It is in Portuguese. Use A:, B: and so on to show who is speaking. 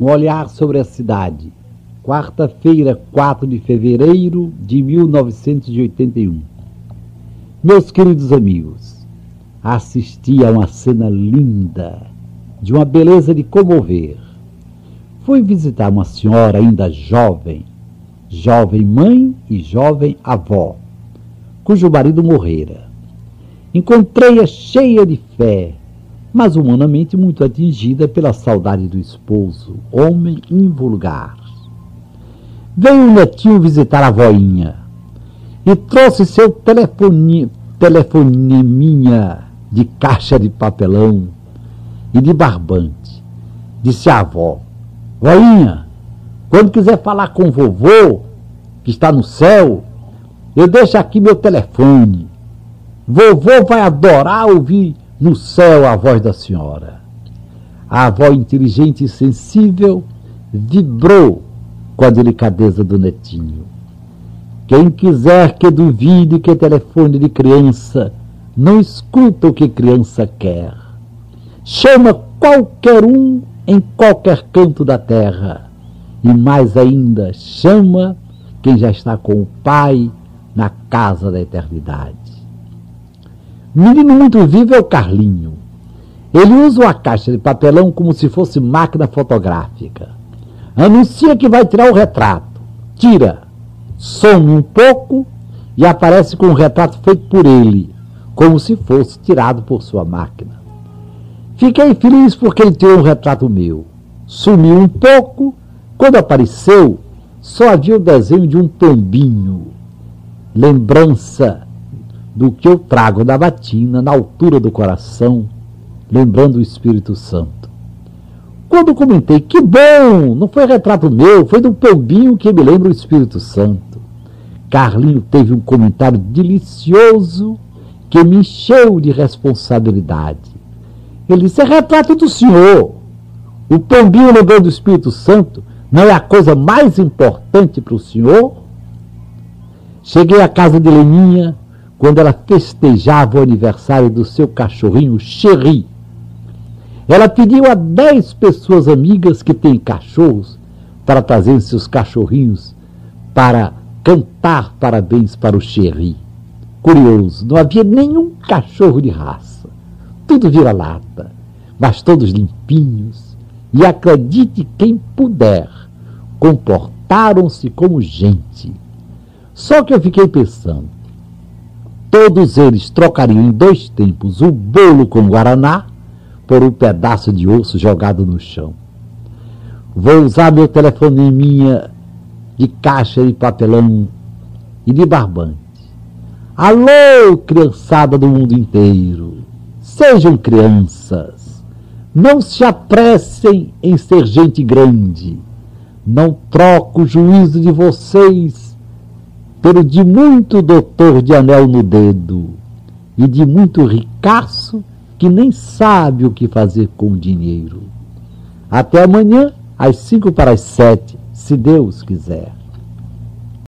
A: Um olhar sobre a cidade. Quarta-feira, 4 de fevereiro de 1981. Meus queridos amigos, assisti a uma cena linda, de uma beleza de comover. Fui visitar uma senhora ainda jovem, jovem mãe e jovem avó, cujo marido morrera. Encontrei-a cheia de fé, mas humanamente muito atingida pela saudade do esposo, homem invulgar. Veio o netinho visitar a voinha e trouxe seu telefone, telefoneminha de caixa de papelão e de barbante. Disse a avó, voinha, quando quiser falar com vovô, que está no céu, eu deixo aqui meu telefone. Vovô vai adorar ouvir no céu a voz da senhora. A avó inteligente e sensível vibrou com a delicadeza do netinho. Quem quiser que duvide que telefone de criança não escuta o que criança quer. Chama qualquer um em qualquer canto da terra. E mais ainda, chama quem já está com o Pai na casa da eternidade. Menino muito vivo é o Carlinho. Ele usa uma caixa de papelão como se fosse máquina fotográfica. Anuncia que vai tirar o retrato. Tira, some um pouco e aparece com um retrato feito por ele, como se fosse tirado por sua máquina. Fiquei feliz porque ele tirou um retrato meu. Sumiu um pouco, quando apareceu, só havia o desenho de um pombinho. Lembrança do que eu trago da batina na altura do coração, lembrando o Espírito Santo. Quando comentei, que bom, não foi retrato meu, foi do pombinho que me lembra o Espírito Santo. Carlinho teve um comentário delicioso que me encheu de responsabilidade. Ele disse: é retrato do senhor. O pombinho lembrando do Espírito Santo não é a coisa mais importante para o senhor? Cheguei à casa de Leninha quando ela festejava o aniversário do seu cachorrinho Cherry. Ela pediu a dez pessoas amigas que têm cachorros para trazerem seus cachorrinhos para cantar parabéns para o Cherry. Curioso, não havia nenhum cachorro de raça tudo vira-lata, mas todos limpinhos, e acredite quem puder, comportaram-se como gente. Só que eu fiquei pensando, todos eles trocariam em dois tempos o bolo com guaraná por um pedaço de osso jogado no chão. Vou usar meu telefoneminha de caixa de papelão e de barbante. Alô, criançada do mundo inteiro! Sejam crianças. Não se apressem em ser gente grande. Não troco o juízo de vocês pelo de muito doutor de anel no dedo e de muito ricaço que nem sabe o que fazer com o dinheiro. Até amanhã, às cinco para as sete, se Deus quiser.